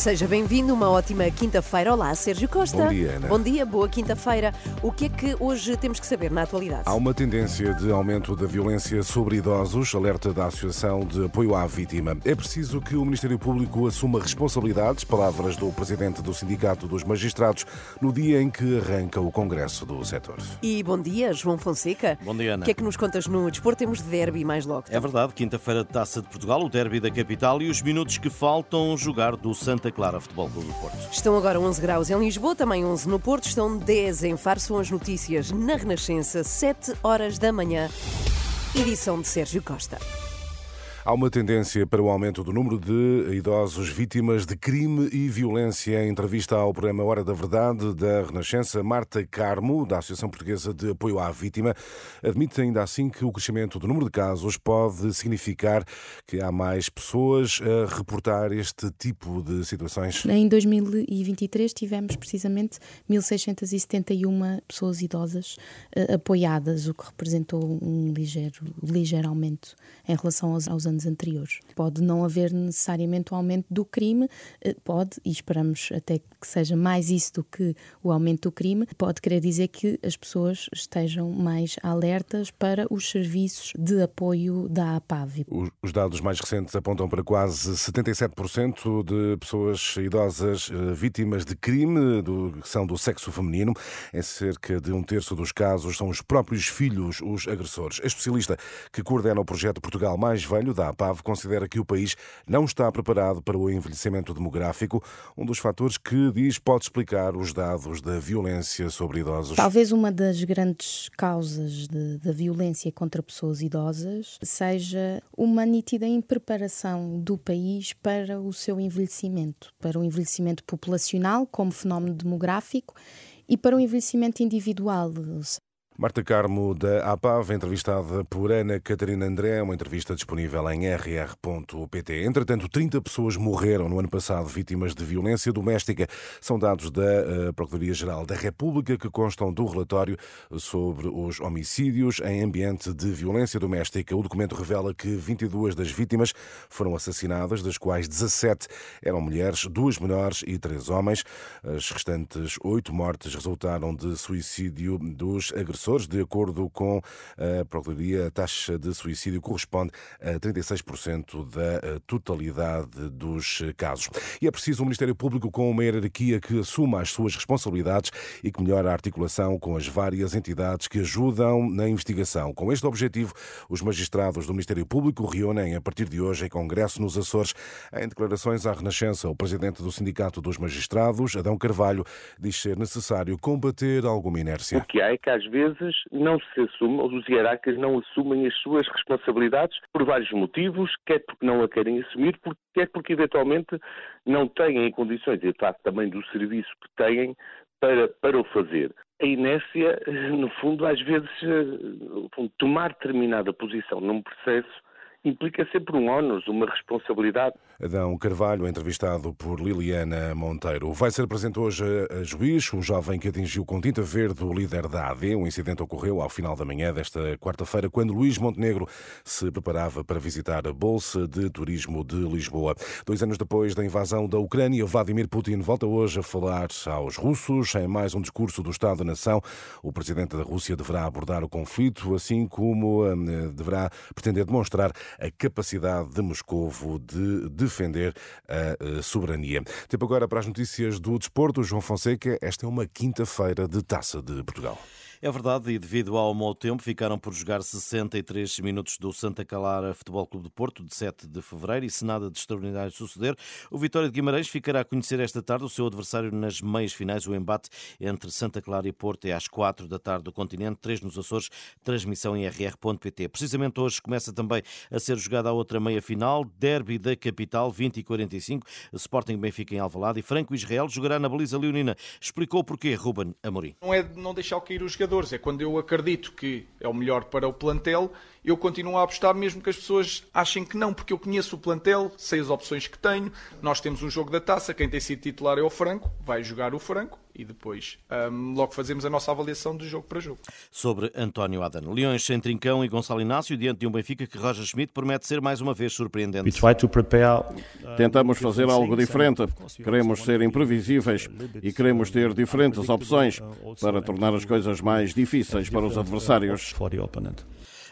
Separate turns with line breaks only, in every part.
Seja bem-vindo, uma ótima quinta-feira. Olá, Sérgio Costa.
Bom dia, Ana.
Bom dia, boa quinta-feira. O que é que hoje temos que saber na atualidade?
Há uma tendência de aumento da violência sobre idosos, alerta da Associação de Apoio à Vítima. É preciso que o Ministério Público assuma responsabilidades, palavras do Presidente do Sindicato dos Magistrados, no dia em que arranca o Congresso do setor.
E bom dia, João Fonseca.
Bom dia, Ana.
O que é que nos contas no desporto? Temos derby mais logo.
É verdade, quinta-feira de Taça de Portugal, o derby da capital e os minutos que faltam jogar do Santa Clara Futebol Clube do Porto.
Estão agora 11 graus em Lisboa, também 11 no Porto, estão 10 em Faro. São as notícias na Renascença, 7 horas da manhã. Edição de Sérgio Costa.
Há uma tendência para o aumento do número de idosos vítimas de crime e violência. Em entrevista ao programa Hora da Verdade da Renascença, Marta Carmo, da Associação Portuguesa de Apoio à Vítima, admite ainda assim que o crescimento do número de casos pode significar que há mais pessoas a reportar este tipo de situações.
Em 2023 tivemos precisamente 1.671 pessoas idosas uh, apoiadas, o que representou um ligeiro, ligeiro aumento em relação aos, aos anos anteriores. Pode não haver necessariamente o aumento do crime, uh, pode, e esperamos até que seja mais isso do que o aumento do crime, pode querer dizer que as pessoas estejam mais alertas para os serviços de apoio da APAV.
Os dados mais recentes apontam para quase 77% de pessoas idosas eh, vítimas de crime do, que são do sexo feminino. Em cerca de um terço dos casos são os próprios filhos os agressores. A especialista que coordena o projeto Portugal Mais Velho, da APAV, considera que o país não está preparado para o envelhecimento demográfico, um dos fatores que, diz, pode explicar os dados da violência sobre idosos.
Talvez uma das grandes causas da violência contra pessoas idosas seja uma nítida impreparação do país para o seu envelhecimento, para o envelhecimento populacional como fenómeno demográfico e para o envelhecimento individual,
Marta Carmo, da APAV, entrevistada por Ana Catarina André, uma entrevista disponível em rr.pt. Entretanto, 30 pessoas morreram no ano passado vítimas de violência doméstica. São dados da uh, Procuradoria-Geral da República que constam do relatório sobre os homicídios em ambiente de violência doméstica. O documento revela que 22 das vítimas foram assassinadas, das quais 17 eram mulheres, duas menores e três homens. As restantes oito mortes resultaram de suicídio dos agressores de acordo com a Procuradoria, a taxa de suicídio corresponde a 36% da eh, totalidade dos casos. E é preciso um Ministério Público com uma hierarquia que assuma as suas responsabilidades e que melhore a articulação com as várias entidades que ajudam na investigação. Com este objetivo, os magistrados do Ministério Público reúnem a partir de hoje em Congresso nos Açores. Em declarações à Renascença, o presidente do Sindicato dos Magistrados, Adão Carvalho, diz ser necessário combater alguma inércia.
O que há é que às vezes não se assume, ou os hierarcas não assumem as suas responsabilidades por vários motivos, quer porque não a querem assumir, quer porque eventualmente não têm condições, e de também do serviço que têm, para, para o fazer. A inércia, no fundo, às vezes, fundo, tomar determinada posição num processo implica sempre um ónus, uma responsabilidade.
Adão Carvalho, entrevistado por Liliana Monteiro. Vai ser apresentado hoje a juiz um jovem que atingiu com tinta verde o líder da AD. O incidente ocorreu ao final da manhã desta quarta-feira, quando Luís Montenegro se preparava para visitar a Bolsa de Turismo de Lisboa. Dois anos depois da invasão da Ucrânia, Vladimir Putin volta hoje a falar aos russos em mais um discurso do Estado-nação. O presidente da Rússia deverá abordar o conflito, assim como eh, deverá pretender demonstrar a capacidade de Moscovo de defender a soberania. Tempo agora para as notícias do desporto. João Fonseca, esta é uma quinta-feira de Taça de Portugal.
É verdade, e devido ao mau tempo, ficaram por jogar 63 minutos do Santa Clara Futebol Clube de Porto, de 7 de fevereiro, e se nada de extraordinário suceder, o Vitória de Guimarães ficará a conhecer esta tarde o seu adversário nas meias finais. O embate entre Santa Clara e Porto é às 4 da tarde do continente, 3 nos Açores, transmissão em rr.pt. Precisamente hoje começa também a ser jogada a outra meia final, Derby da Capital, 20 e 45, Sporting Benfica em Alvalade e Franco Israel jogará na baliza leonina. Explicou porquê, Ruben Amorim.
Não é de não deixar cair os jogadores jogadores. É quando eu acredito que é o melhor para o plantel, eu continuo a apostar mesmo que as pessoas achem que não, porque eu conheço o plantel, sei as opções que tenho. Nós temos um jogo da taça, quem tem sido titular é o Franco, vai jogar o Franco e depois um, logo fazemos a nossa avaliação de jogo para jogo.
Sobre António Adano. Leões sem Trincão e Gonçalo Inácio diante de um Benfica que Roger Schmidt promete ser mais uma vez surpreendente.
Tentamos fazer algo diferente. Queremos ser imprevisíveis e queremos ter diferentes opções para tornar as coisas mais difíceis para os adversários.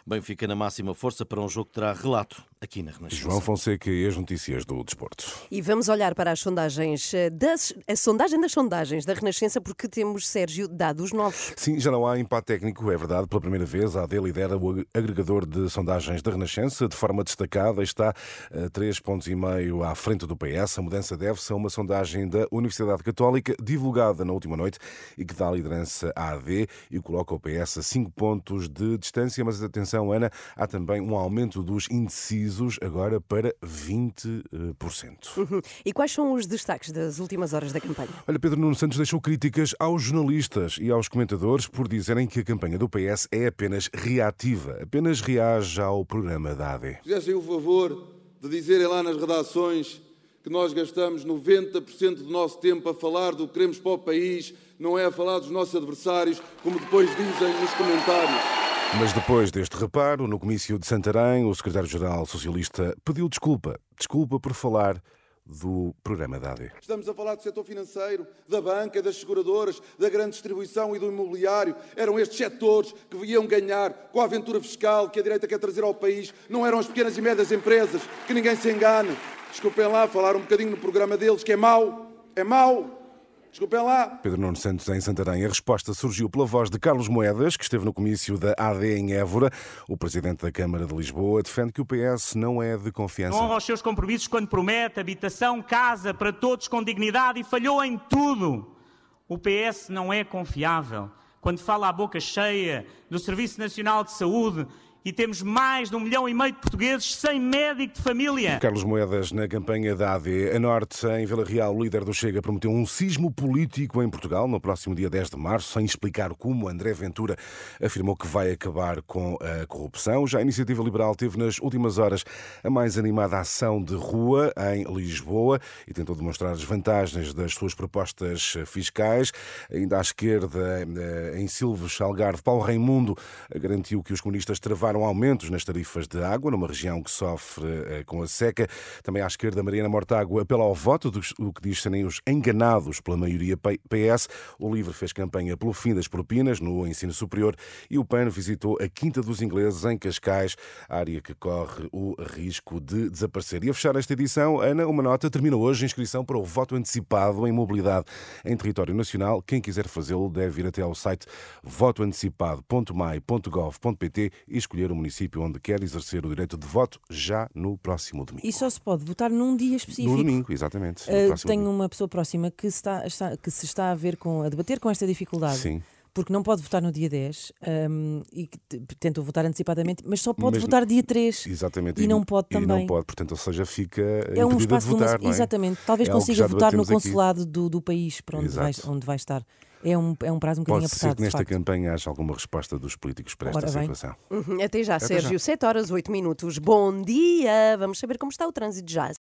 Benfica na máxima força para um jogo que terá relato aqui na Renascença.
João Fonseca e as notícias do desporto.
E vamos olhar para as sondagens, eh, das, a sondagem das sondagens da Renascença, porque temos, Sérgio, dados novos.
Sim, já não há empate técnico, é verdade. Pela primeira vez, a AD lidera o agregador de sondagens da Renascença de forma destacada. Está a 3,5 pontos e meio à frente do PS. A mudança deve-se a uma sondagem da Universidade Católica, divulgada na última noite, e que dá a liderança à AD e coloca o PS a 5 pontos de distância. Mas atenção, Ana, há também um aumento dos indecisos agora para 20%.
Uhum. E quais são os destaques das últimas horas da campanha?
Olha, Pedro Nuno Santos deixou críticas aos jornalistas e aos comentadores por dizerem que a campanha do PS é apenas reativa, apenas reage ao programa da AD.
Fizessem o favor de dizerem lá nas redações que nós gastamos 90% do nosso tempo a falar do que queremos para o país, não é a falar dos nossos adversários, como depois dizem nos comentários.
Mas depois deste reparo, no comício de Santarém, o secretário-geral socialista pediu desculpa. Desculpa por falar do programa da AD.
Estamos a falar do setor financeiro, da banca, das seguradoras, da grande distribuição e do imobiliário. Eram estes setores que iam ganhar com a aventura fiscal que a direita quer trazer ao país. Não eram as pequenas e médias empresas, que ninguém se engane. Desculpem lá falar um bocadinho no programa deles, que é mau, é mau, Desculpem lá.
Pedro Nuno Santos em Santarém. A resposta surgiu pela voz de Carlos Moedas, que esteve no comício da AD em Évora. O presidente da Câmara de Lisboa defende que o PS não é de confiança.
Honra aos seus compromissos quando promete habitação, casa para todos com dignidade e falhou em tudo. O PS não é confiável. Quando fala à boca cheia do Serviço Nacional de Saúde e temos mais de um milhão e meio de portugueses sem médico de família.
Carlos Moedas, na campanha da AD, a Norte, em Vila Real, o líder do Chega prometeu um sismo político em Portugal no próximo dia 10 de março, sem explicar como André Ventura afirmou que vai acabar com a corrupção. Já a Iniciativa Liberal teve nas últimas horas a mais animada ação de rua em Lisboa e tentou demonstrar as vantagens das suas propostas fiscais. Ainda à esquerda, eh, em Silves, Algarve, Paulo Raimundo garantiu que os comunistas travaram aumentos nas tarifas de água, numa região que sofre eh, com a seca. Também à esquerda, Mariana Mortágua apela ao voto, o que diz serem os enganados pela maioria PS. O LIVRE fez campanha pelo fim das propinas no ensino superior e o PAN visitou a Quinta dos Ingleses, em Cascais, área que corre o risco de desaparecer. E a fechar esta edição, Ana, uma nota, termina hoje a inscrição para o voto antecipado em mobilidade em território nacional. Quem quiser fazê-lo deve ir até ao site votoantecipado.mai.gov.pt e escolher escolher o município onde quer exercer o direito de voto já no próximo domingo.
E só se pode votar num dia específico.
No domingo, exatamente.
Uh, tenho domingo. uma pessoa próxima que, está, está, que se está a ver com, a debater com esta dificuldade.
Sim
porque não pode votar no dia 10 um, e tentou votar antecipadamente, mas só pode mas, votar dia 3.
Exatamente.
E, não pode também.
E não pode, portanto, ou seja, fica é um espaço de votar,
uma... é? Exatamente. Talvez é consiga votar no consulado do, do, país para onde vai, onde vai estar é um, é um prazo um bocadinho
Pode
apertado.
Pode ser que nesta campanha haja alguma resposta dos políticos para esta situação.
Uhum. Até já, Até Sérgio. Já. 7 horas, 8 minutos. Bom dia! Vamos saber como está o trânsito já.